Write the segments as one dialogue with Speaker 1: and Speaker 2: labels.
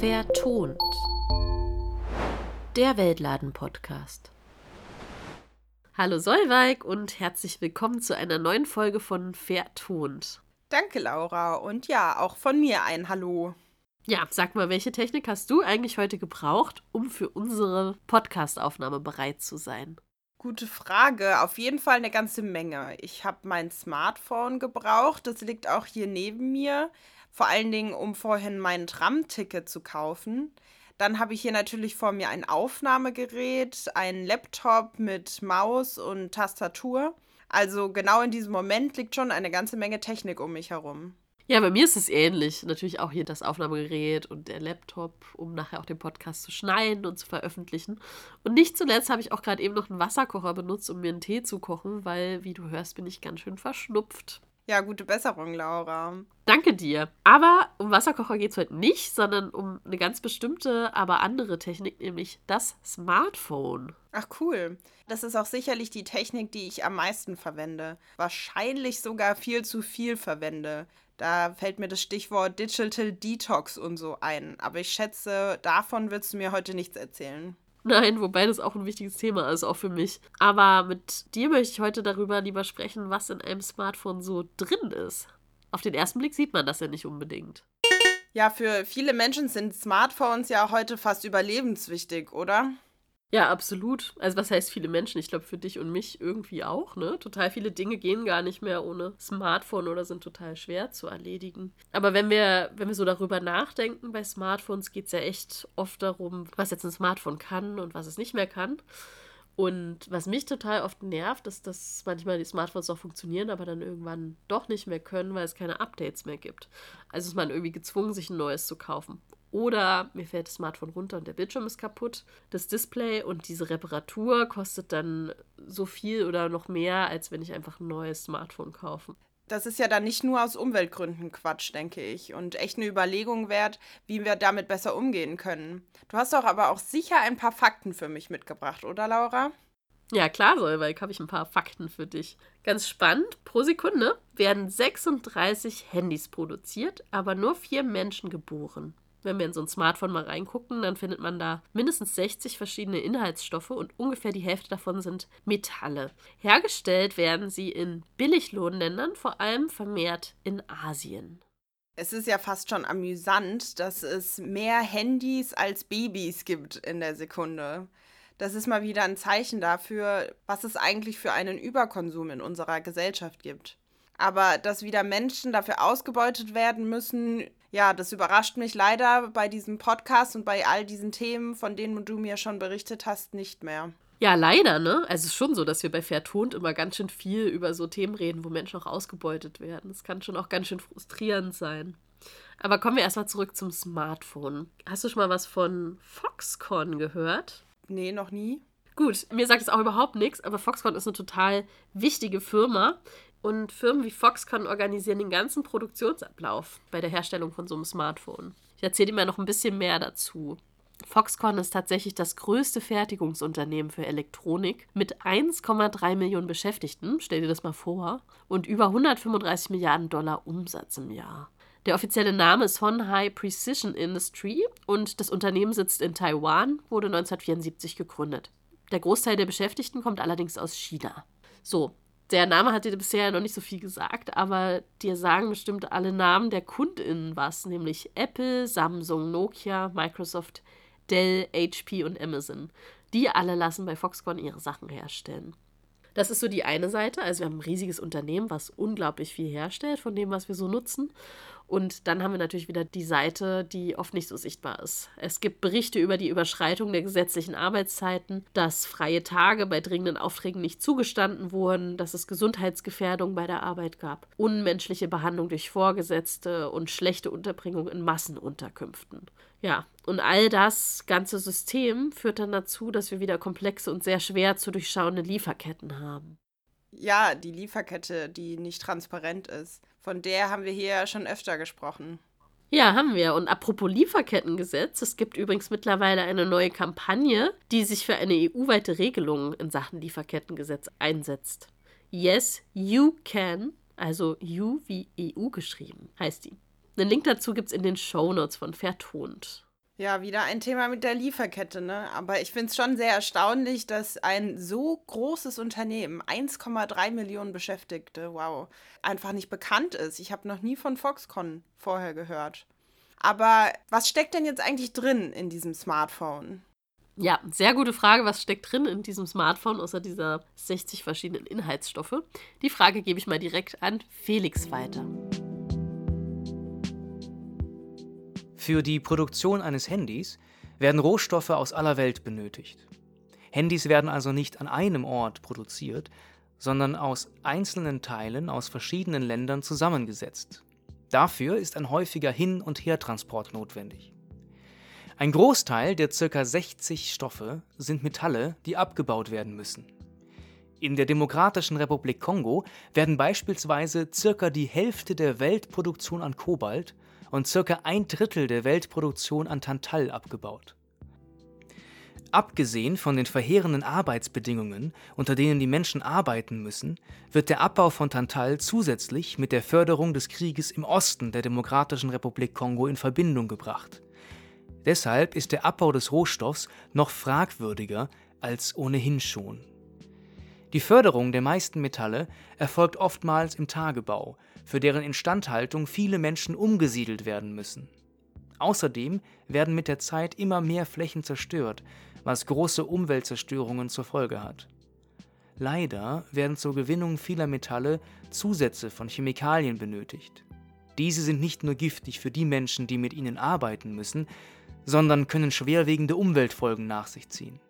Speaker 1: Vertont. Der Weltladen-Podcast. Hallo Solveig und herzlich willkommen zu einer neuen Folge von Vertont.
Speaker 2: Danke, Laura. Und ja, auch von mir ein Hallo.
Speaker 1: Ja, sag mal, welche Technik hast du eigentlich heute gebraucht, um für unsere Podcastaufnahme bereit zu sein?
Speaker 2: Gute Frage. Auf jeden Fall eine ganze Menge. Ich habe mein Smartphone gebraucht. Das liegt auch hier neben mir. Vor allen Dingen, um vorhin mein Tram-Ticket zu kaufen. Dann habe ich hier natürlich vor mir ein Aufnahmegerät, einen Laptop mit Maus und Tastatur. Also genau in diesem Moment liegt schon eine ganze Menge Technik um mich herum.
Speaker 1: Ja, bei mir ist es ähnlich. Natürlich auch hier das Aufnahmegerät und der Laptop, um nachher auch den Podcast zu schneiden und zu veröffentlichen. Und nicht zuletzt habe ich auch gerade eben noch einen Wasserkocher benutzt, um mir einen Tee zu kochen, weil, wie du hörst, bin ich ganz schön verschnupft.
Speaker 2: Ja, gute Besserung, Laura.
Speaker 1: Danke dir. Aber um Wasserkocher geht es heute nicht, sondern um eine ganz bestimmte, aber andere Technik, nämlich das Smartphone.
Speaker 2: Ach cool. Das ist auch sicherlich die Technik, die ich am meisten verwende. Wahrscheinlich sogar viel zu viel verwende. Da fällt mir das Stichwort Digital Detox und so ein. Aber ich schätze, davon willst du mir heute nichts erzählen.
Speaker 1: Nein, wobei das auch ein wichtiges Thema ist, auch für mich. Aber mit dir möchte ich heute darüber lieber sprechen, was in einem Smartphone so drin ist. Auf den ersten Blick sieht man das ja nicht unbedingt.
Speaker 2: Ja, für viele Menschen sind Smartphones ja heute fast überlebenswichtig, oder?
Speaker 1: Ja, absolut. Also was heißt viele Menschen? Ich glaube für dich und mich irgendwie auch, ne? Total viele Dinge gehen gar nicht mehr ohne Smartphone oder sind total schwer zu erledigen. Aber wenn wir, wenn wir so darüber nachdenken, bei Smartphones geht es ja echt oft darum, was jetzt ein Smartphone kann und was es nicht mehr kann. Und was mich total oft nervt, ist, dass manchmal die Smartphones auch funktionieren, aber dann irgendwann doch nicht mehr können, weil es keine Updates mehr gibt. Also ist man irgendwie gezwungen, sich ein neues zu kaufen. Oder mir fällt das Smartphone runter und der Bildschirm ist kaputt, das Display und diese Reparatur kostet dann so viel oder noch mehr, als wenn ich einfach ein neues Smartphone kaufe.
Speaker 2: Das ist ja dann nicht nur aus Umweltgründen Quatsch, denke ich, und echt eine Überlegung wert, wie wir damit besser umgehen können. Du hast doch aber auch sicher ein paar Fakten für mich mitgebracht, oder Laura?
Speaker 1: Ja, klar, Solveig, habe ich ein paar Fakten für dich. Ganz spannend, pro Sekunde werden 36 Handys produziert, aber nur vier Menschen geboren. Wenn wir in so ein Smartphone mal reingucken, dann findet man da mindestens 60 verschiedene Inhaltsstoffe und ungefähr die Hälfte davon sind Metalle. Hergestellt werden sie in Billiglohnländern, vor allem vermehrt in Asien.
Speaker 2: Es ist ja fast schon amüsant, dass es mehr Handys als Babys gibt in der Sekunde. Das ist mal wieder ein Zeichen dafür, was es eigentlich für einen Überkonsum in unserer Gesellschaft gibt. Aber dass wieder Menschen dafür ausgebeutet werden müssen, ja, das überrascht mich leider bei diesem Podcast und bei all diesen Themen, von denen du mir schon berichtet hast, nicht mehr.
Speaker 1: Ja, leider, ne? Also es ist schon so, dass wir bei Vertont immer ganz schön viel über so Themen reden, wo Menschen auch ausgebeutet werden. Das kann schon auch ganz schön frustrierend sein. Aber kommen wir erstmal zurück zum Smartphone. Hast du schon mal was von Foxconn gehört?
Speaker 2: Nee, noch nie.
Speaker 1: Gut, mir sagt es auch überhaupt nichts, aber Foxconn ist eine total wichtige Firma. Und Firmen wie Foxconn organisieren den ganzen Produktionsablauf bei der Herstellung von so einem Smartphone. Ich erzähle dir mal noch ein bisschen mehr dazu. Foxconn ist tatsächlich das größte Fertigungsunternehmen für Elektronik mit 1,3 Millionen Beschäftigten, stell dir das mal vor, und über 135 Milliarden Dollar Umsatz im Jahr. Der offizielle Name ist Honhai Precision Industry und das Unternehmen sitzt in Taiwan, wurde 1974 gegründet. Der Großteil der Beschäftigten kommt allerdings aus China. So, der Name hat dir bisher noch nicht so viel gesagt, aber dir sagen bestimmt alle Namen der KundInnen was, nämlich Apple, Samsung, Nokia, Microsoft, Dell, HP und Amazon. Die alle lassen bei Foxconn ihre Sachen herstellen. Das ist so die eine Seite. Also wir haben ein riesiges Unternehmen, was unglaublich viel herstellt von dem, was wir so nutzen. Und dann haben wir natürlich wieder die Seite, die oft nicht so sichtbar ist. Es gibt Berichte über die Überschreitung der gesetzlichen Arbeitszeiten, dass freie Tage bei dringenden Aufträgen nicht zugestanden wurden, dass es Gesundheitsgefährdung bei der Arbeit gab, unmenschliche Behandlung durch Vorgesetzte und schlechte Unterbringung in Massenunterkünften. Ja, und all das ganze System führt dann dazu, dass wir wieder komplexe und sehr schwer zu durchschauende Lieferketten haben.
Speaker 2: Ja, die Lieferkette, die nicht transparent ist. Von der haben wir hier schon öfter gesprochen.
Speaker 1: Ja, haben wir. Und apropos Lieferkettengesetz, es gibt übrigens mittlerweile eine neue Kampagne, die sich für eine EU-weite Regelung in Sachen Lieferkettengesetz einsetzt. Yes, you can, also you wie EU geschrieben, heißt die. Einen Link dazu gibt es in den Shownotes von Vertont.
Speaker 2: Ja, wieder ein Thema mit der Lieferkette, ne? Aber ich finde es schon sehr erstaunlich, dass ein so großes Unternehmen, 1,3 Millionen Beschäftigte, wow, einfach nicht bekannt ist. Ich habe noch nie von Foxconn vorher gehört. Aber was steckt denn jetzt eigentlich drin in diesem Smartphone?
Speaker 1: Ja, sehr gute Frage. Was steckt drin in diesem Smartphone außer dieser 60 verschiedenen Inhaltsstoffe? Die Frage gebe ich mal direkt an Felix weiter.
Speaker 3: Für die Produktion eines Handys werden Rohstoffe aus aller Welt benötigt. Handys werden also nicht an einem Ort produziert, sondern aus einzelnen Teilen aus verschiedenen Ländern zusammengesetzt. Dafür ist ein häufiger Hin- und Hertransport notwendig. Ein Großteil der ca. 60 Stoffe sind Metalle, die abgebaut werden müssen. In der Demokratischen Republik Kongo werden beispielsweise ca. die Hälfte der Weltproduktion an Kobalt und circa ein Drittel der Weltproduktion an Tantal abgebaut. Abgesehen von den verheerenden Arbeitsbedingungen, unter denen die Menschen arbeiten müssen, wird der Abbau von Tantal zusätzlich mit der Förderung des Krieges im Osten der Demokratischen Republik Kongo in Verbindung gebracht. Deshalb ist der Abbau des Rohstoffs noch fragwürdiger als ohnehin schon. Die Förderung der meisten Metalle erfolgt oftmals im Tagebau, für deren Instandhaltung viele Menschen umgesiedelt werden müssen. Außerdem werden mit der Zeit immer mehr Flächen zerstört, was große Umweltzerstörungen zur Folge hat. Leider werden zur Gewinnung vieler Metalle Zusätze von Chemikalien benötigt. Diese sind nicht nur giftig für die Menschen, die mit ihnen arbeiten müssen, sondern können schwerwiegende Umweltfolgen nach sich ziehen.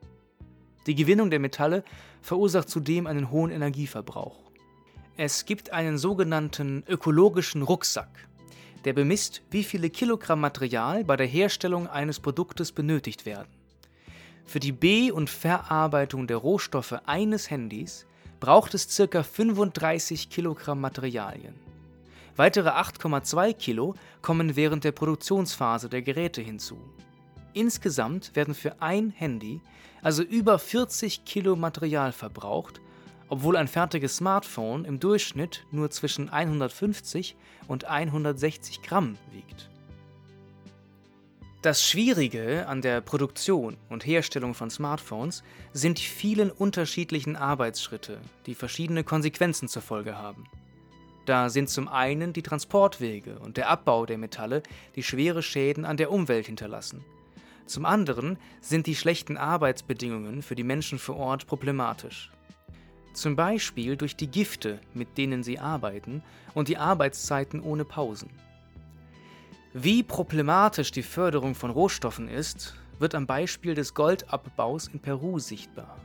Speaker 3: Die Gewinnung der Metalle verursacht zudem einen hohen Energieverbrauch. Es gibt einen sogenannten ökologischen Rucksack, der bemisst, wie viele Kilogramm Material bei der Herstellung eines Produktes benötigt werden. Für die Be- und Verarbeitung der Rohstoffe eines Handys braucht es ca. 35 Kilogramm Materialien. Weitere 8,2 Kilo kommen während der Produktionsphase der Geräte hinzu. Insgesamt werden für ein Handy also über 40 Kilo Material verbraucht, obwohl ein fertiges Smartphone im Durchschnitt nur zwischen 150 und 160 Gramm wiegt. Das Schwierige an der Produktion und Herstellung von Smartphones sind die vielen unterschiedlichen Arbeitsschritte, die verschiedene Konsequenzen zur Folge haben. Da sind zum einen die Transportwege und der Abbau der Metalle, die schwere Schäden an der Umwelt hinterlassen. Zum anderen sind die schlechten Arbeitsbedingungen für die Menschen vor Ort problematisch. Zum Beispiel durch die Gifte, mit denen sie arbeiten, und die Arbeitszeiten ohne Pausen. Wie problematisch die Förderung von Rohstoffen ist, wird am Beispiel des Goldabbaus in Peru sichtbar.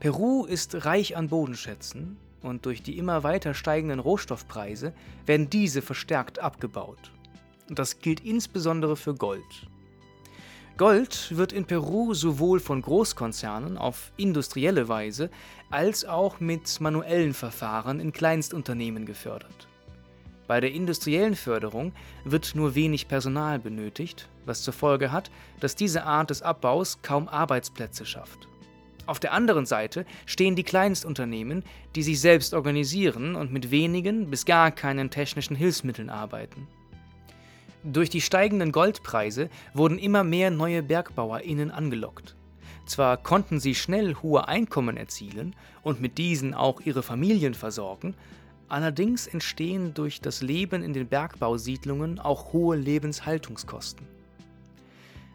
Speaker 3: Peru ist reich an Bodenschätzen und durch die immer weiter steigenden Rohstoffpreise werden diese verstärkt abgebaut. Und das gilt insbesondere für Gold. Gold wird in Peru sowohl von Großkonzernen auf industrielle Weise als auch mit manuellen Verfahren in Kleinstunternehmen gefördert. Bei der industriellen Förderung wird nur wenig Personal benötigt, was zur Folge hat, dass diese Art des Abbaus kaum Arbeitsplätze schafft. Auf der anderen Seite stehen die Kleinstunternehmen, die sich selbst organisieren und mit wenigen bis gar keinen technischen Hilfsmitteln arbeiten. Durch die steigenden Goldpreise wurden immer mehr neue BergbauerInnen angelockt. Zwar konnten sie schnell hohe Einkommen erzielen und mit diesen auch ihre Familien versorgen, allerdings entstehen durch das Leben in den Bergbausiedlungen auch hohe Lebenshaltungskosten.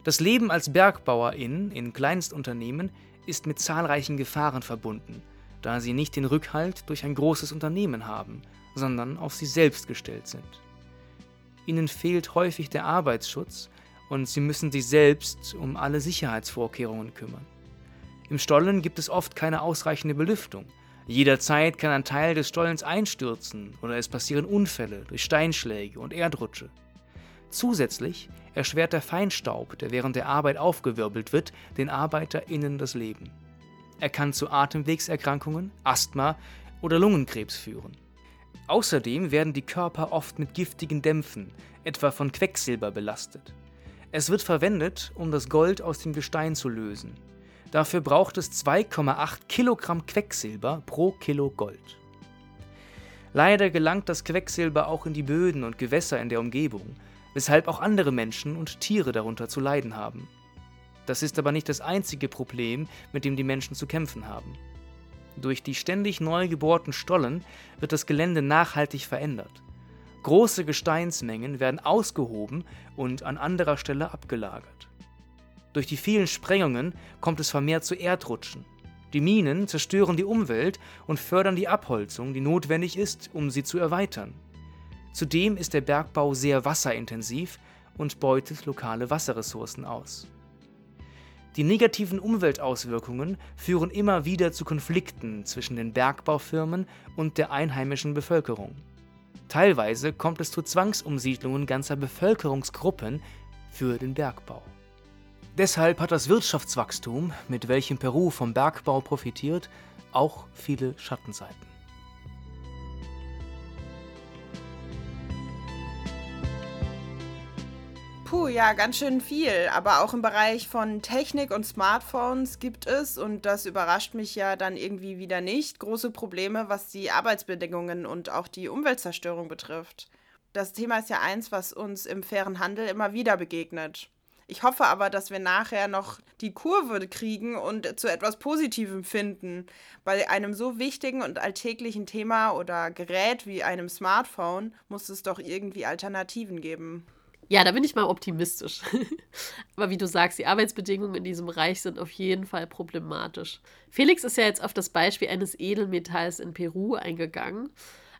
Speaker 3: Das Leben als Bergbauerin in Kleinstunternehmen ist mit zahlreichen Gefahren verbunden, da sie nicht den Rückhalt durch ein großes Unternehmen haben, sondern auf sie selbst gestellt sind. Ihnen fehlt häufig der Arbeitsschutz und sie müssen sich selbst um alle Sicherheitsvorkehrungen kümmern. Im Stollen gibt es oft keine ausreichende Belüftung. Jederzeit kann ein Teil des Stollens einstürzen oder es passieren Unfälle durch Steinschläge und Erdrutsche. Zusätzlich erschwert der Feinstaub, der während der Arbeit aufgewirbelt wird, den ArbeiterInnen das Leben. Er kann zu Atemwegserkrankungen, Asthma oder Lungenkrebs führen. Außerdem werden die Körper oft mit giftigen Dämpfen, etwa von Quecksilber, belastet. Es wird verwendet, um das Gold aus dem Gestein zu lösen. Dafür braucht es 2,8 Kilogramm Quecksilber pro Kilo Gold. Leider gelangt das Quecksilber auch in die Böden und Gewässer in der Umgebung, weshalb auch andere Menschen und Tiere darunter zu leiden haben. Das ist aber nicht das einzige Problem, mit dem die Menschen zu kämpfen haben. Durch die ständig neu gebohrten Stollen wird das Gelände nachhaltig verändert. Große Gesteinsmengen werden ausgehoben und an anderer Stelle abgelagert. Durch die vielen Sprengungen kommt es vermehrt zu Erdrutschen. Die Minen zerstören die Umwelt und fördern die Abholzung, die notwendig ist, um sie zu erweitern. Zudem ist der Bergbau sehr wasserintensiv und beutet lokale Wasserressourcen aus. Die negativen Umweltauswirkungen führen immer wieder zu Konflikten zwischen den Bergbaufirmen und der einheimischen Bevölkerung. Teilweise kommt es zu Zwangsumsiedlungen ganzer Bevölkerungsgruppen für den Bergbau. Deshalb hat das Wirtschaftswachstum, mit welchem Peru vom Bergbau profitiert, auch viele Schattenseiten.
Speaker 2: Puh, ja, ganz schön viel. Aber auch im Bereich von Technik und Smartphones gibt es, und das überrascht mich ja dann irgendwie wieder nicht, große Probleme, was die Arbeitsbedingungen und auch die Umweltzerstörung betrifft. Das Thema ist ja eins, was uns im fairen Handel immer wieder begegnet. Ich hoffe aber, dass wir nachher noch die Kurve kriegen und zu etwas Positivem finden. Bei einem so wichtigen und alltäglichen Thema oder Gerät wie einem Smartphone muss es doch irgendwie Alternativen geben.
Speaker 1: Ja, da bin ich mal optimistisch. Aber wie du sagst, die Arbeitsbedingungen in diesem Bereich sind auf jeden Fall problematisch. Felix ist ja jetzt auf das Beispiel eines Edelmetalls in Peru eingegangen.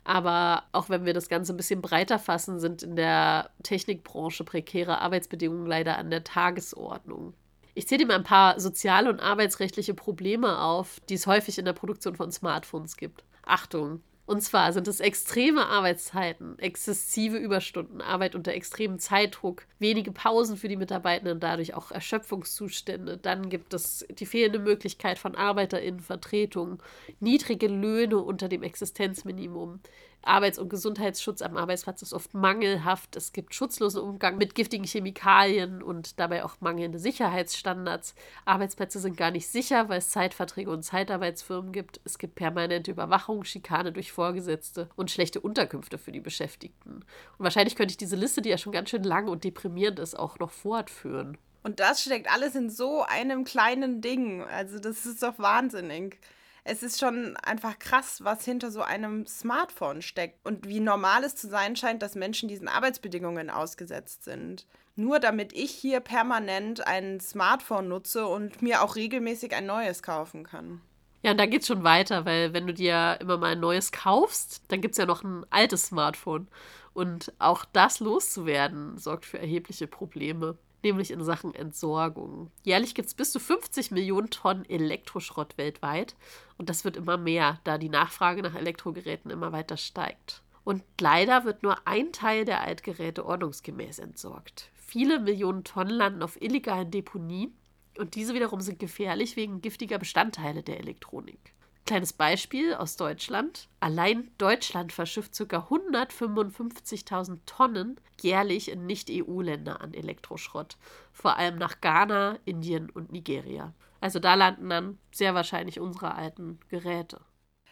Speaker 1: Aber auch wenn wir das Ganze ein bisschen breiter fassen, sind in der Technikbranche prekäre Arbeitsbedingungen leider an der Tagesordnung. Ich zähle dir mal ein paar soziale und arbeitsrechtliche Probleme auf, die es häufig in der Produktion von Smartphones gibt. Achtung, und zwar sind es extreme Arbeitszeiten, exzessive Überstunden, Arbeit unter extremem Zeitdruck, wenige Pausen für die Mitarbeitenden, dadurch auch Erschöpfungszustände. Dann gibt es die fehlende Möglichkeit von ArbeiterInnenvertretung, niedrige Löhne unter dem Existenzminimum, Arbeits- und Gesundheitsschutz am Arbeitsplatz ist oft mangelhaft. Es gibt schutzlosen Umgang mit giftigen Chemikalien und dabei auch mangelnde Sicherheitsstandards. Arbeitsplätze sind gar nicht sicher, weil es Zeitverträge und Zeitarbeitsfirmen gibt. Es gibt permanente Überwachung, Schikane durch Vorgesetzte und schlechte Unterkünfte für die Beschäftigten. Und wahrscheinlich könnte ich diese Liste, die ja schon ganz schön lang und deprimierend ist, auch noch fortführen.
Speaker 2: Und das steckt alles in so einem kleinen Ding. Also das ist doch wahnsinnig es ist schon einfach krass, was hinter so einem Smartphone steckt und wie normal es zu sein scheint, dass Menschen diesen Arbeitsbedingungen ausgesetzt sind. Nur damit ich hier permanent ein Smartphone nutze und mir auch regelmäßig ein neues kaufen kann.
Speaker 1: Ja, und da geht's schon weiter, weil wenn du dir immer mal ein neues kaufst, dann gibt es ja noch ein altes Smartphone. Und auch das loszuwerden sorgt für erhebliche Probleme nämlich in Sachen Entsorgung. Jährlich gibt es bis zu 50 Millionen Tonnen Elektroschrott weltweit und das wird immer mehr, da die Nachfrage nach Elektrogeräten immer weiter steigt. Und leider wird nur ein Teil der Altgeräte ordnungsgemäß entsorgt. Viele Millionen Tonnen landen auf illegalen Deponien und diese wiederum sind gefährlich wegen giftiger Bestandteile der Elektronik. Kleines Beispiel aus Deutschland. Allein Deutschland verschifft ca. 155.000 Tonnen jährlich in Nicht-EU-Länder an Elektroschrott. Vor allem nach Ghana, Indien und Nigeria. Also da landen dann sehr wahrscheinlich unsere alten Geräte.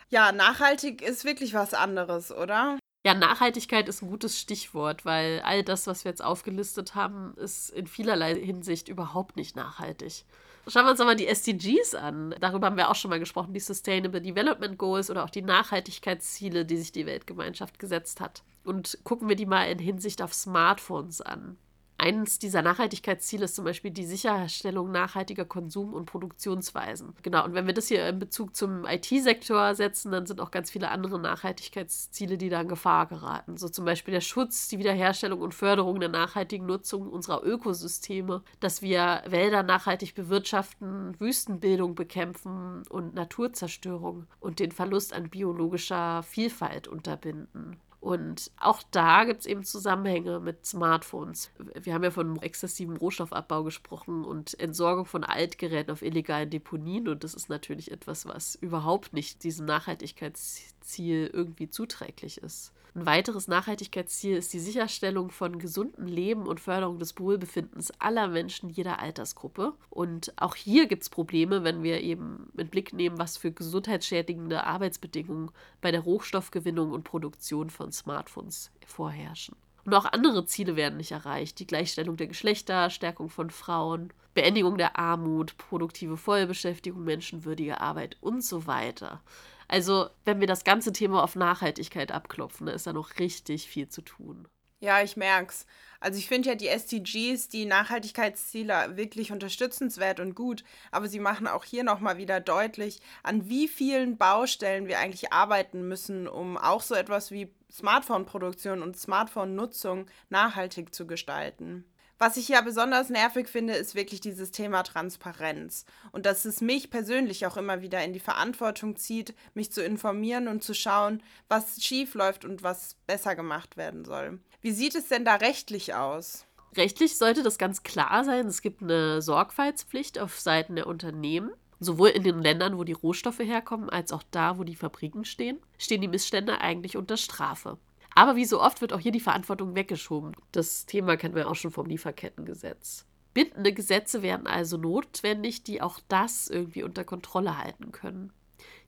Speaker 2: Ja, nachhaltig ist wirklich was anderes, oder?
Speaker 1: Ja, Nachhaltigkeit ist ein gutes Stichwort, weil all das, was wir jetzt aufgelistet haben, ist in vielerlei Hinsicht überhaupt nicht nachhaltig. Schauen wir uns aber die SDGs an. Darüber haben wir auch schon mal gesprochen, die Sustainable Development Goals oder auch die Nachhaltigkeitsziele, die sich die Weltgemeinschaft gesetzt hat. Und gucken wir die mal in Hinsicht auf Smartphones an. Eines dieser Nachhaltigkeitsziele ist zum Beispiel die Sicherstellung nachhaltiger Konsum- und Produktionsweisen. Genau, und wenn wir das hier in Bezug zum IT-Sektor setzen, dann sind auch ganz viele andere Nachhaltigkeitsziele, die da in Gefahr geraten. So zum Beispiel der Schutz, die Wiederherstellung und Förderung der nachhaltigen Nutzung unserer Ökosysteme, dass wir Wälder nachhaltig bewirtschaften, Wüstenbildung bekämpfen und Naturzerstörung und den Verlust an biologischer Vielfalt unterbinden. Und auch da gibt es eben Zusammenhänge mit Smartphones. Wir haben ja von exzessivem Rohstoffabbau gesprochen und Entsorgung von Altgeräten auf illegalen Deponien. Und das ist natürlich etwas, was überhaupt nicht diesem Nachhaltigkeitsziel irgendwie zuträglich ist. Ein weiteres Nachhaltigkeitsziel ist die Sicherstellung von gesundem Leben und Förderung des Wohlbefindens aller Menschen jeder Altersgruppe. Und auch hier gibt es Probleme, wenn wir eben mit Blick nehmen, was für gesundheitsschädigende Arbeitsbedingungen bei der Rohstoffgewinnung und Produktion von Smartphones vorherrschen. Und auch andere Ziele werden nicht erreicht. Die Gleichstellung der Geschlechter, Stärkung von Frauen, Beendigung der Armut, produktive Vollbeschäftigung, menschenwürdige Arbeit und so weiter. Also, wenn wir das ganze Thema auf Nachhaltigkeit abklopfen, da ist da noch richtig viel zu tun.
Speaker 2: Ja, ich merk's. Also ich finde ja die SDGs, die Nachhaltigkeitsziele wirklich unterstützenswert und gut, aber sie machen auch hier nochmal wieder deutlich, an wie vielen Baustellen wir eigentlich arbeiten müssen, um auch so etwas wie Smartphone-Produktion und Smartphone-Nutzung nachhaltig zu gestalten. Was ich ja besonders nervig finde, ist wirklich dieses Thema Transparenz. Und dass es mich persönlich auch immer wieder in die Verantwortung zieht, mich zu informieren und zu schauen, was schief läuft und was besser gemacht werden soll. Wie sieht es denn da rechtlich aus?
Speaker 1: Rechtlich sollte das ganz klar sein. Es gibt eine Sorgfaltspflicht auf Seiten der Unternehmen. Sowohl in den Ländern, wo die Rohstoffe herkommen, als auch da, wo die Fabriken stehen, stehen die Missstände eigentlich unter Strafe. Aber wie so oft wird auch hier die Verantwortung weggeschoben. Das Thema kennen wir auch schon vom Lieferkettengesetz. Bindende Gesetze werden also notwendig, die auch das irgendwie unter Kontrolle halten können.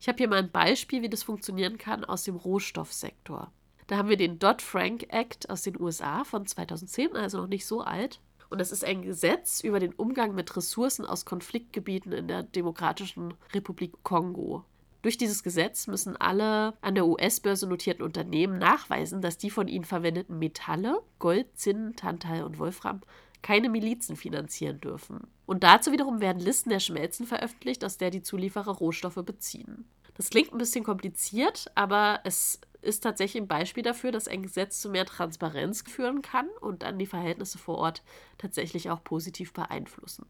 Speaker 1: Ich habe hier mal ein Beispiel, wie das funktionieren kann aus dem Rohstoffsektor. Da haben wir den Dodd-Frank Act aus den USA von 2010, also noch nicht so alt. Und das ist ein Gesetz über den Umgang mit Ressourcen aus Konfliktgebieten in der Demokratischen Republik Kongo. Durch dieses Gesetz müssen alle an der US-Börse notierten Unternehmen nachweisen, dass die von ihnen verwendeten Metalle, Gold, Zinn, Tantal und Wolfram, keine Milizen finanzieren dürfen. Und dazu wiederum werden Listen der Schmelzen veröffentlicht, aus der die Zulieferer Rohstoffe beziehen. Das klingt ein bisschen kompliziert, aber es ist tatsächlich ein Beispiel dafür, dass ein Gesetz zu mehr Transparenz führen kann und dann die Verhältnisse vor Ort tatsächlich auch positiv beeinflussen.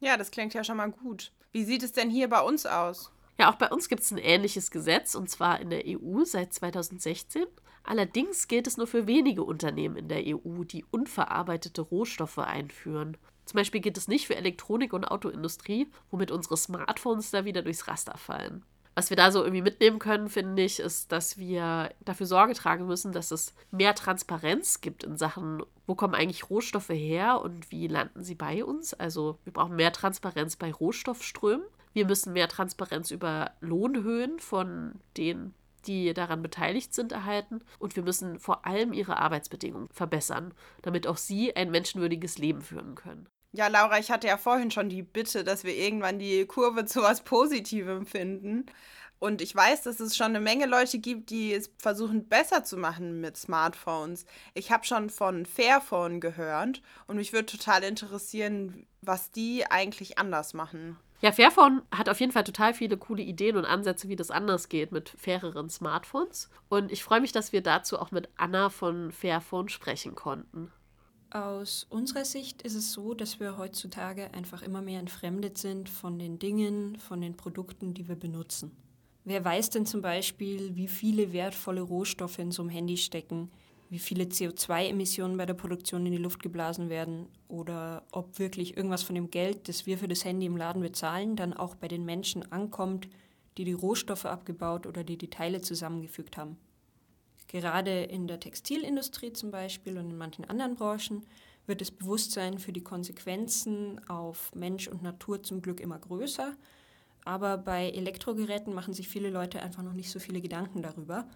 Speaker 2: Ja, das klingt ja schon mal gut. Wie sieht es denn hier bei uns aus?
Speaker 1: Ja, auch bei uns gibt es ein ähnliches Gesetz und zwar in der EU seit 2016. Allerdings gilt es nur für wenige Unternehmen in der EU, die unverarbeitete Rohstoffe einführen. Zum Beispiel gilt es nicht für Elektronik- und Autoindustrie, womit unsere Smartphones da wieder durchs Raster fallen. Was wir da so irgendwie mitnehmen können, finde ich, ist, dass wir dafür Sorge tragen müssen, dass es mehr Transparenz gibt in Sachen, wo kommen eigentlich Rohstoffe her und wie landen sie bei uns. Also wir brauchen mehr Transparenz bei Rohstoffströmen. Wir müssen mehr Transparenz über Lohnhöhen von den die daran beteiligt sind, erhalten. Und wir müssen vor allem ihre Arbeitsbedingungen verbessern, damit auch sie ein menschenwürdiges Leben führen können.
Speaker 2: Ja, Laura, ich hatte ja vorhin schon die Bitte, dass wir irgendwann die Kurve zu was Positivem finden. Und ich weiß, dass es schon eine Menge Leute gibt, die es versuchen besser zu machen mit Smartphones. Ich habe schon von Fairphone gehört und mich würde total interessieren, was die eigentlich anders machen.
Speaker 1: Ja, Fairphone hat auf jeden Fall total viele coole Ideen und Ansätze, wie das anders geht mit faireren Smartphones. Und ich freue mich, dass wir dazu auch mit Anna von Fairphone sprechen konnten.
Speaker 4: Aus unserer Sicht ist es so, dass wir heutzutage einfach immer mehr entfremdet sind von den Dingen, von den Produkten, die wir benutzen. Wer weiß denn zum Beispiel, wie viele wertvolle Rohstoffe in so einem Handy stecken, wie viele CO2-Emissionen bei der Produktion in die Luft geblasen werden oder ob wirklich irgendwas von dem Geld, das wir für das Handy im Laden bezahlen, dann auch bei den Menschen ankommt, die die Rohstoffe abgebaut oder die die Teile zusammengefügt haben. Gerade in der Textilindustrie zum Beispiel und in manchen anderen Branchen wird das Bewusstsein für die Konsequenzen auf Mensch und Natur zum Glück immer größer. Aber bei Elektrogeräten machen sich viele Leute einfach noch nicht so viele Gedanken darüber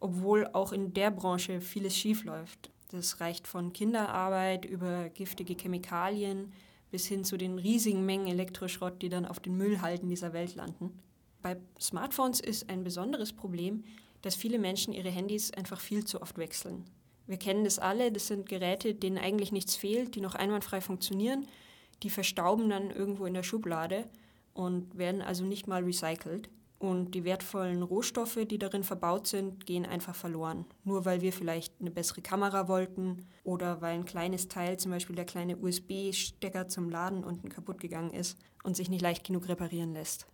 Speaker 4: obwohl auch in der Branche vieles schiefläuft. Das reicht von Kinderarbeit über giftige Chemikalien bis hin zu den riesigen Mengen Elektroschrott, die dann auf den Müllhalden dieser Welt landen. Bei Smartphones ist ein besonderes Problem, dass viele Menschen ihre Handys einfach viel zu oft wechseln. Wir kennen das alle, das sind Geräte, denen eigentlich nichts fehlt, die noch einwandfrei funktionieren, die verstauben dann irgendwo in der Schublade und werden also nicht mal recycelt. Und die wertvollen Rohstoffe, die darin verbaut sind, gehen einfach verloren. Nur weil wir vielleicht eine bessere Kamera wollten oder weil ein kleines Teil, zum Beispiel der kleine USB-Stecker zum Laden unten kaputt gegangen ist und sich nicht leicht genug reparieren lässt.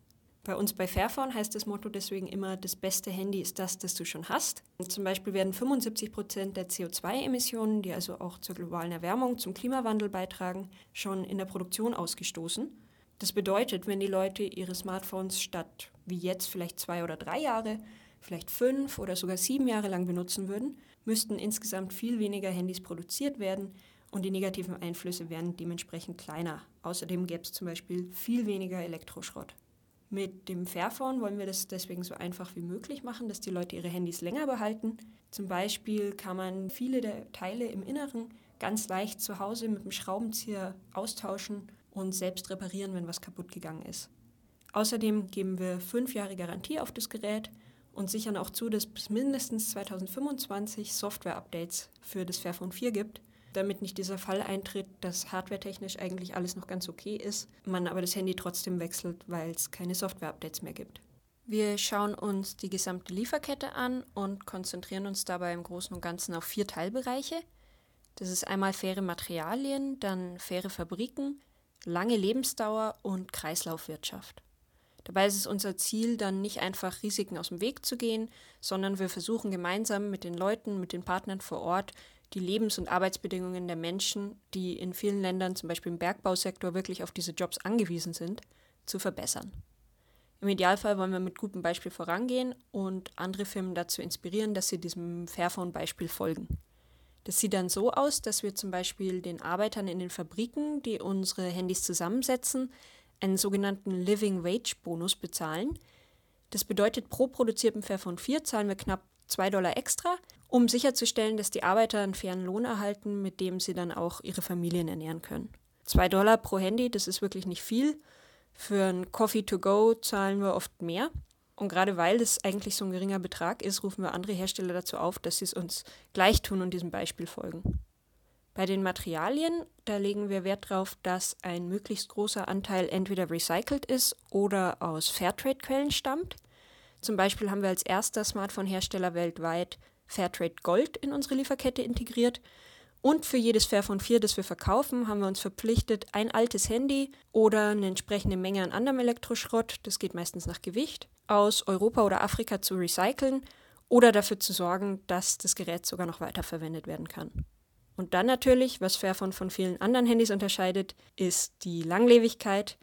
Speaker 4: Bei uns bei Fairphone heißt das Motto deswegen immer, das beste Handy ist das, das du schon hast. Und zum Beispiel werden 75 Prozent der CO2-Emissionen, die also auch zur globalen Erwärmung, zum Klimawandel beitragen, schon in der Produktion ausgestoßen. Das bedeutet, wenn die Leute ihre Smartphones statt wie jetzt vielleicht zwei oder drei Jahre, vielleicht fünf oder sogar sieben Jahre lang benutzen würden, müssten insgesamt viel weniger Handys produziert werden und die negativen Einflüsse wären dementsprechend kleiner. Außerdem gäbe es zum Beispiel viel weniger Elektroschrott. Mit dem Fairphone wollen wir das deswegen so einfach wie möglich machen, dass die Leute ihre Handys länger behalten. Zum Beispiel kann man viele der Teile im Inneren ganz leicht zu Hause mit dem Schraubenzieher austauschen und selbst reparieren, wenn was kaputt gegangen ist. Außerdem geben wir fünf Jahre Garantie auf das Gerät und sichern auch zu, dass bis mindestens 2025 Software-Updates für das Fairphone 4 gibt damit nicht dieser Fall eintritt, dass hardwaretechnisch eigentlich alles noch ganz okay ist, man aber das Handy trotzdem wechselt, weil es keine Software-Updates mehr gibt. Wir schauen uns die gesamte Lieferkette an und konzentrieren uns dabei im Großen und Ganzen auf vier Teilbereiche. Das ist einmal faire Materialien, dann faire Fabriken, lange Lebensdauer und Kreislaufwirtschaft. Dabei ist es unser Ziel, dann nicht einfach Risiken aus dem Weg zu gehen, sondern wir versuchen gemeinsam mit den Leuten, mit den Partnern vor Ort die Lebens- und Arbeitsbedingungen der Menschen, die in vielen Ländern, zum Beispiel im Bergbausektor, wirklich auf diese Jobs angewiesen sind, zu verbessern. Im Idealfall wollen wir mit gutem Beispiel vorangehen und andere Firmen dazu inspirieren, dass sie diesem Fairphone-Beispiel folgen. Das sieht dann so aus, dass wir zum Beispiel den Arbeitern in den Fabriken, die unsere Handys zusammensetzen, einen sogenannten Living Wage Bonus bezahlen. Das bedeutet, pro produzierten Fairphone 4 zahlen wir knapp 2 Dollar extra, um sicherzustellen, dass die Arbeiter einen fairen Lohn erhalten, mit dem sie dann auch ihre Familien ernähren können. 2 Dollar pro Handy, das ist wirklich nicht viel. Für ein Coffee to go zahlen wir oft mehr. Und gerade weil das eigentlich so ein geringer Betrag ist, rufen wir andere Hersteller dazu auf, dass sie es uns gleich tun und diesem Beispiel folgen. Bei den Materialien, da legen wir Wert darauf, dass ein möglichst großer Anteil entweder recycelt ist oder aus Fairtrade-Quellen stammt. Zum Beispiel haben wir als erster Smartphone-Hersteller weltweit Fairtrade Gold in unsere Lieferkette integriert. Und für jedes Fairphone 4, das wir verkaufen, haben wir uns verpflichtet, ein altes Handy oder eine entsprechende Menge an anderem Elektroschrott, das geht meistens nach Gewicht, aus Europa oder Afrika zu recyceln oder dafür zu sorgen, dass das Gerät sogar noch weiterverwendet werden kann. Und dann natürlich, was Fairphone von vielen anderen Handys unterscheidet, ist die Langlebigkeit.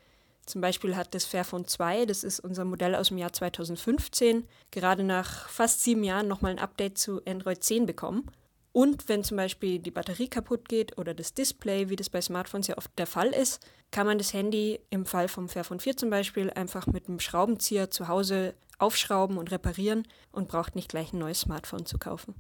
Speaker 4: Zum Beispiel hat das Fairphone 2, das ist unser Modell aus dem Jahr 2015, gerade nach fast sieben Jahren nochmal ein Update zu Android 10 bekommen. Und wenn zum Beispiel die Batterie kaputt geht oder das Display, wie das bei Smartphones ja oft der Fall ist, kann man das Handy im Fall vom Fairphone 4 zum Beispiel einfach mit einem Schraubenzieher zu Hause aufschrauben und reparieren und braucht nicht gleich ein neues Smartphone zu kaufen.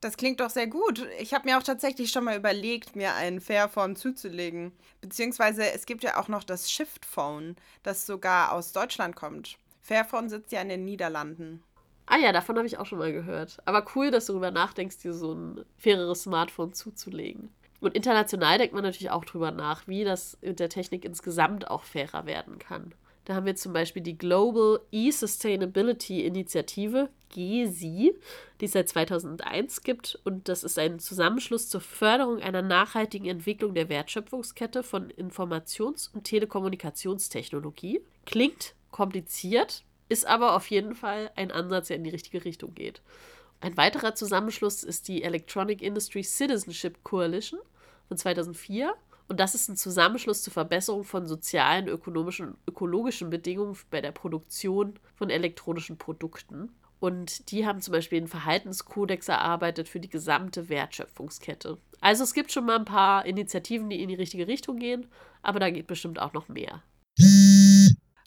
Speaker 2: Das klingt doch sehr gut. Ich habe mir auch tatsächlich schon mal überlegt, mir ein Fairphone zuzulegen. Beziehungsweise es gibt ja auch noch das Shift Phone, das sogar aus Deutschland kommt. Fairphone sitzt ja in den Niederlanden.
Speaker 1: Ah ja, davon habe ich auch schon mal gehört. Aber cool, dass du darüber nachdenkst, dir so ein faireres Smartphone zuzulegen. Und international denkt man natürlich auch drüber nach, wie das mit der Technik insgesamt auch fairer werden kann. Da haben wir zum Beispiel die Global E-Sustainability Initiative, GESI, die es seit 2001 gibt. Und das ist ein Zusammenschluss zur Förderung einer nachhaltigen Entwicklung der Wertschöpfungskette von Informations- und Telekommunikationstechnologie. Klingt kompliziert, ist aber auf jeden Fall ein Ansatz, der in die richtige Richtung geht. Ein weiterer Zusammenschluss ist die Electronic Industry Citizenship Coalition von 2004. Und das ist ein Zusammenschluss zur Verbesserung von sozialen, ökonomischen und ökologischen Bedingungen bei der Produktion von elektronischen Produkten. Und die haben zum Beispiel einen Verhaltenskodex erarbeitet für die gesamte Wertschöpfungskette. Also es gibt schon mal ein paar Initiativen, die in die richtige Richtung gehen, aber da geht bestimmt auch noch mehr.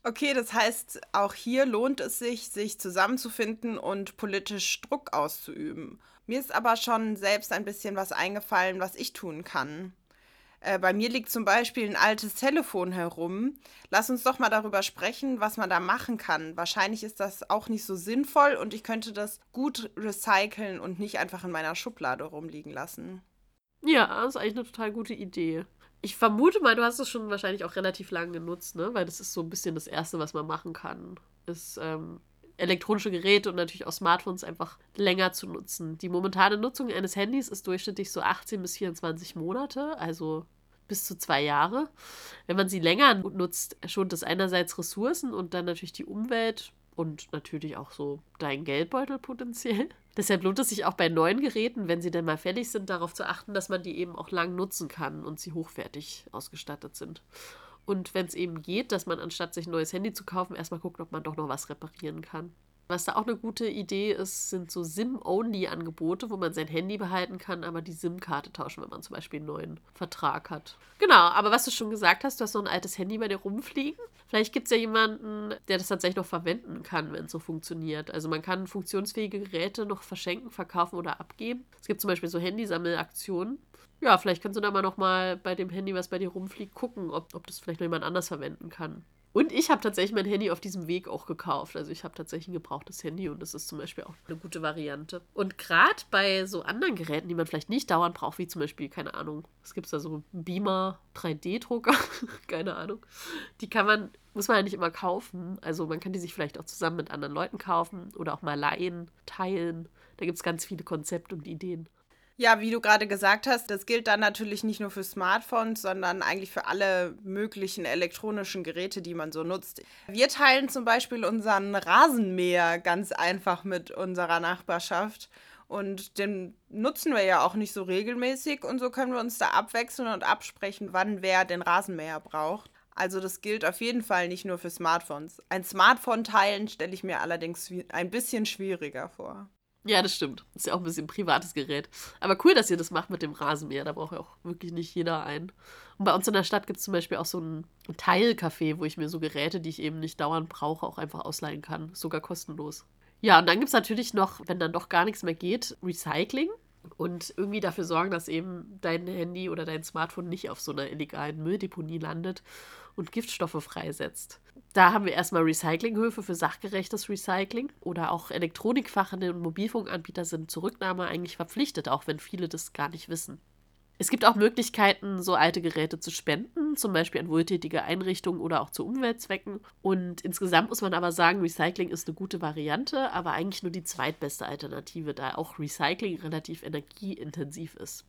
Speaker 2: Okay, das heißt, auch hier lohnt es sich, sich zusammenzufinden und politisch Druck auszuüben. Mir ist aber schon selbst ein bisschen was eingefallen, was ich tun kann. Äh, bei mir liegt zum Beispiel ein altes Telefon herum. Lass uns doch mal darüber sprechen, was man da machen kann. Wahrscheinlich ist das auch nicht so sinnvoll und ich könnte das gut recyceln und nicht einfach in meiner Schublade rumliegen lassen.
Speaker 1: Ja, das ist eigentlich eine total gute Idee. Ich vermute mal, du hast es schon wahrscheinlich auch relativ lange genutzt, ne? Weil das ist so ein bisschen das Erste, was man machen kann. Ist ähm, elektronische Geräte und natürlich auch Smartphones einfach länger zu nutzen. Die momentane Nutzung eines Handys ist durchschnittlich so 18 bis 24 Monate, also bis zu zwei Jahre. Wenn man sie länger nutzt, schont es einerseits Ressourcen und dann natürlich die Umwelt und natürlich auch so dein Geldbeutel potenziell. Deshalb lohnt es sich auch bei neuen Geräten, wenn sie denn mal fällig sind, darauf zu achten, dass man die eben auch lang nutzen kann und sie hochwertig ausgestattet sind. Und wenn es eben geht, dass man anstatt sich ein neues Handy zu kaufen, erstmal guckt, ob man doch noch was reparieren kann. Was da auch eine gute Idee ist, sind so SIM-Only-Angebote, wo man sein Handy behalten kann, aber die SIM-Karte tauschen, wenn man zum Beispiel einen neuen Vertrag hat. Genau, aber was du schon gesagt hast, du hast noch ein altes Handy bei dir rumfliegen. Vielleicht gibt es ja jemanden, der das tatsächlich noch verwenden kann, wenn es so funktioniert. Also man kann funktionsfähige Geräte noch verschenken, verkaufen oder abgeben. Es gibt zum Beispiel so Handysammelaktionen. Ja, vielleicht kannst du da mal noch mal bei dem Handy, was bei dir rumfliegt, gucken, ob, ob das vielleicht noch jemand anders verwenden kann. Und ich habe tatsächlich mein Handy auf diesem Weg auch gekauft. Also ich habe tatsächlich ein gebrauchtes Handy und das ist zum Beispiel auch eine gute Variante. Und gerade bei so anderen Geräten, die man vielleicht nicht dauernd braucht, wie zum Beispiel, keine Ahnung, es gibt da so Beamer 3D-Drucker, keine Ahnung. Die kann man, muss man ja nicht immer kaufen. Also man kann die sich vielleicht auch zusammen mit anderen Leuten kaufen oder auch mal leihen, teilen. Da gibt es ganz viele Konzepte und Ideen.
Speaker 2: Ja, wie du gerade gesagt hast, das gilt dann natürlich nicht nur für Smartphones, sondern eigentlich für alle möglichen elektronischen Geräte, die man so nutzt. Wir teilen zum Beispiel unseren Rasenmäher ganz einfach mit unserer Nachbarschaft. Und den nutzen wir ja auch nicht so regelmäßig und so können wir uns da abwechseln und absprechen, wann wer den Rasenmäher braucht. Also das gilt auf jeden Fall nicht nur für Smartphones. Ein Smartphone teilen stelle ich mir allerdings ein bisschen schwieriger vor.
Speaker 1: Ja, das stimmt. Ist ja auch ein bisschen ein privates Gerät. Aber cool, dass ihr das macht mit dem Rasenmäher. Da braucht ja auch wirklich nicht jeder einen. Und bei uns in der Stadt gibt es zum Beispiel auch so ein Teilcafé, wo ich mir so Geräte, die ich eben nicht dauernd brauche, auch einfach ausleihen kann. Sogar kostenlos. Ja, und dann gibt es natürlich noch, wenn dann doch gar nichts mehr geht, Recycling. Und irgendwie dafür sorgen, dass eben dein Handy oder dein Smartphone nicht auf so einer illegalen Mülldeponie landet und Giftstoffe freisetzt. Da haben wir erstmal Recyclinghöfe für sachgerechtes Recycling oder auch Elektronikfachhandel und Mobilfunkanbieter sind zur Rücknahme eigentlich verpflichtet, auch wenn viele das gar nicht wissen. Es gibt auch Möglichkeiten, so alte Geräte zu spenden, zum Beispiel an wohltätige Einrichtungen oder auch zu Umweltzwecken. Und insgesamt muss man aber sagen, Recycling ist eine gute Variante, aber eigentlich nur die zweitbeste Alternative, da auch Recycling relativ energieintensiv ist.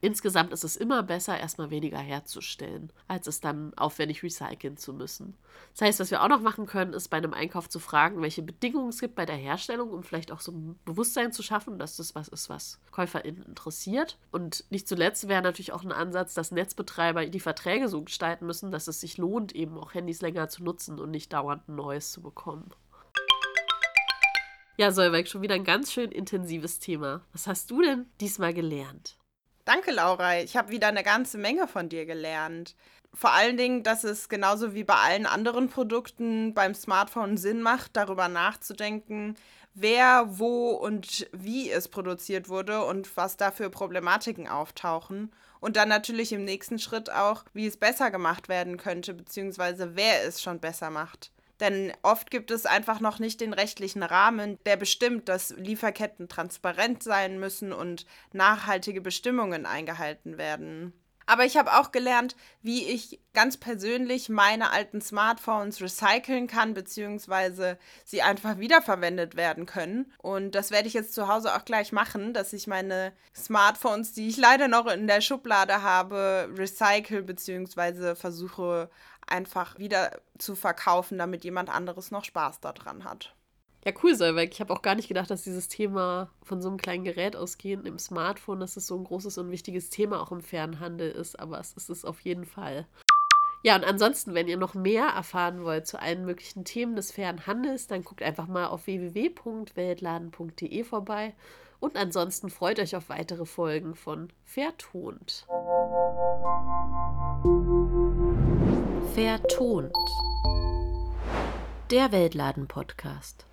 Speaker 1: Insgesamt ist es immer besser, erstmal weniger herzustellen, als es dann aufwendig recyceln zu müssen. Das heißt, was wir auch noch machen können, ist bei einem Einkauf zu fragen, welche Bedingungen es gibt bei der Herstellung, um vielleicht auch so ein Bewusstsein zu schaffen, dass das was ist, was KäuferInnen interessiert. Und nicht zuletzt wäre natürlich auch ein Ansatz, dass Netzbetreiber die Verträge so gestalten müssen, dass es sich lohnt, eben auch Handys länger zu nutzen und nicht dauernd ein neues zu bekommen. Ja, Solveig, schon wieder ein ganz schön intensives Thema. Was hast du denn diesmal gelernt?
Speaker 2: Danke, Laura. Ich habe wieder eine ganze Menge von dir gelernt. Vor allen Dingen, dass es genauso wie bei allen anderen Produkten beim Smartphone Sinn macht, darüber nachzudenken, wer, wo und wie es produziert wurde und was da für Problematiken auftauchen. Und dann natürlich im nächsten Schritt auch, wie es besser gemacht werden könnte, beziehungsweise wer es schon besser macht. Denn oft gibt es einfach noch nicht den rechtlichen Rahmen, der bestimmt, dass Lieferketten transparent sein müssen und nachhaltige Bestimmungen eingehalten werden. Aber ich habe auch gelernt, wie ich ganz persönlich meine alten Smartphones recyceln kann, beziehungsweise sie einfach wiederverwendet werden können. Und das werde ich jetzt zu Hause auch gleich machen, dass ich meine Smartphones, die ich leider noch in der Schublade habe, recycle, beziehungsweise versuche einfach wieder zu verkaufen, damit jemand anderes noch Spaß daran hat.
Speaker 1: Ja, cool, Solveig. Ich habe auch gar nicht gedacht, dass dieses Thema von so einem kleinen Gerät ausgehend im Smartphone, dass es so ein großes und wichtiges Thema auch im Fernhandel ist, aber es ist es auf jeden Fall. Ja, und ansonsten, wenn ihr noch mehr erfahren wollt zu allen möglichen Themen des fairen Handels, dann guckt einfach mal auf www.weltladen.de vorbei. Und ansonsten freut euch auf weitere Folgen von Vertont. Vertont. Der Weltladen-Podcast.